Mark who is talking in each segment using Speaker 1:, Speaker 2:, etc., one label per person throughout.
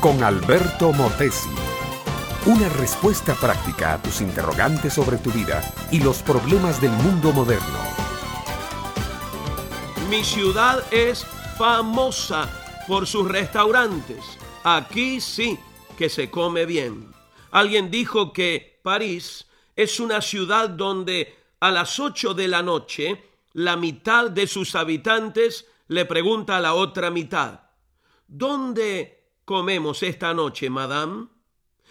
Speaker 1: con Alberto Motesi. Una respuesta práctica a tus interrogantes sobre tu vida y los problemas del mundo moderno.
Speaker 2: Mi ciudad es famosa por sus restaurantes. Aquí sí que se come bien. Alguien dijo que París es una ciudad donde a las 8 de la noche la mitad de sus habitantes le pregunta a la otra mitad, ¿dónde comemos esta noche, madame?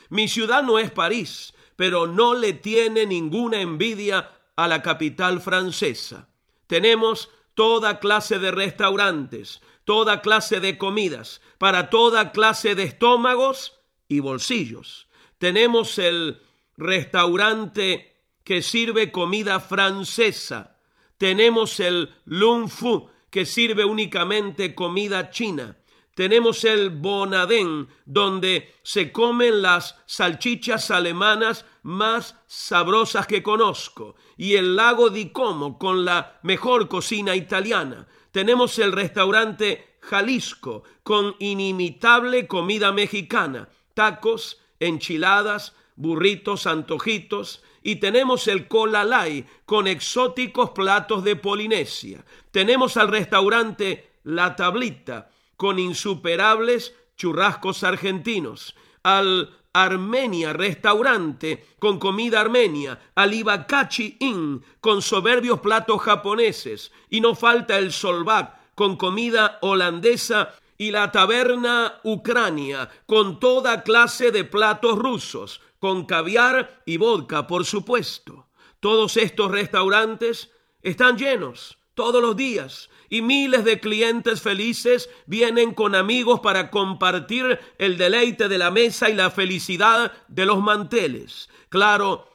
Speaker 2: Mi ciudad no es París, pero no le tiene ninguna envidia a la capital francesa. Tenemos toda clase de restaurantes, toda clase de comidas, para toda clase de estómagos y bolsillos. Tenemos el restaurante que sirve comida francesa. Tenemos el Lung Fu, que sirve únicamente comida china. Tenemos el Bonadén, donde se comen las salchichas alemanas más sabrosas que conozco, y el lago di Como con la mejor cocina italiana. Tenemos el restaurante Jalisco con inimitable comida mexicana, tacos, enchiladas, burritos, antojitos, y tenemos el Colalay con exóticos platos de Polinesia. Tenemos al restaurante La Tablita con insuperables churrascos argentinos. Al Armenia Restaurante con comida armenia, al Ibakachi Inn con soberbios platos japoneses. Y no falta el Solbak con comida holandesa. Y la taberna Ucrania con toda clase de platos rusos, con caviar y vodka, por supuesto. Todos estos restaurantes están llenos todos los días y miles de clientes felices vienen con amigos para compartir el deleite de la mesa y la felicidad de los manteles. Claro,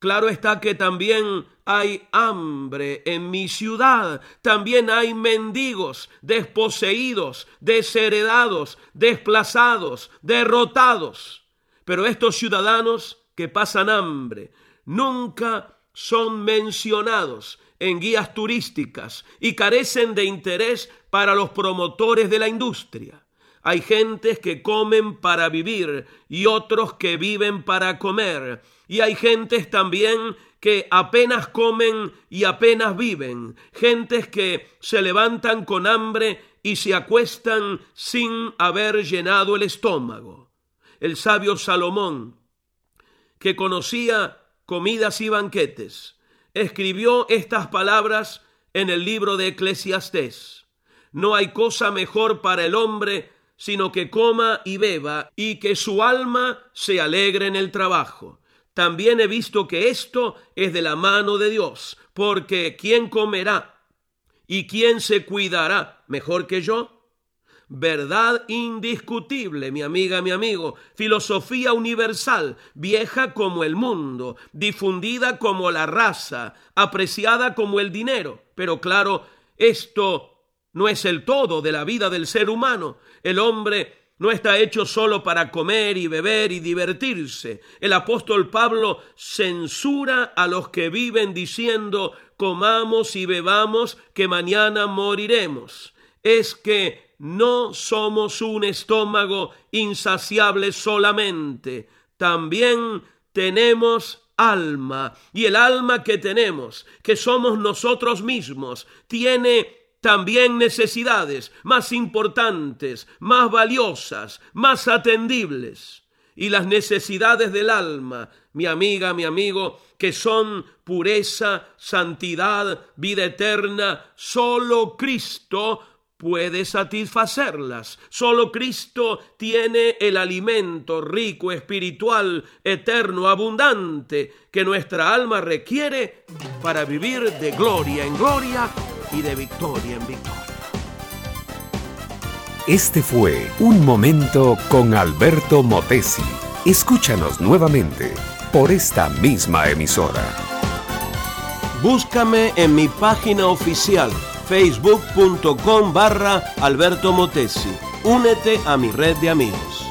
Speaker 2: claro está que también hay hambre en mi ciudad, también hay mendigos, desposeídos, desheredados, desplazados, derrotados. Pero estos ciudadanos que pasan hambre nunca son mencionados en guías turísticas y carecen de interés para los promotores de la industria. Hay gentes que comen para vivir y otros que viven para comer. Y hay gentes también que apenas comen y apenas viven. Gentes que se levantan con hambre y se acuestan sin haber llenado el estómago el sabio Salomón, que conocía comidas y banquetes, escribió estas palabras en el libro de Eclesiastés. No hay cosa mejor para el hombre sino que coma y beba y que su alma se alegre en el trabajo. También he visto que esto es de la mano de Dios, porque ¿quién comerá y quién se cuidará mejor que yo? Verdad indiscutible, mi amiga, mi amigo. Filosofía universal, vieja como el mundo, difundida como la raza, apreciada como el dinero. Pero claro, esto no es el todo de la vida del ser humano. El hombre no está hecho solo para comer y beber y divertirse. El apóstol Pablo censura a los que viven diciendo comamos y bebamos que mañana moriremos. Es que no somos un estómago insaciable solamente, también tenemos alma. Y el alma que tenemos, que somos nosotros mismos, tiene también necesidades más importantes, más valiosas, más atendibles. Y las necesidades del alma, mi amiga, mi amigo, que son pureza, santidad, vida eterna, solo Cristo puede satisfacerlas. Solo Cristo tiene el alimento rico, espiritual, eterno, abundante que nuestra alma requiere para vivir de gloria en gloria y de victoria en victoria.
Speaker 1: Este fue Un Momento con Alberto Motesi. Escúchanos nuevamente por esta misma emisora.
Speaker 2: Búscame en mi página oficial facebook.com barra Alberto Motesi. Únete a mi red de amigos.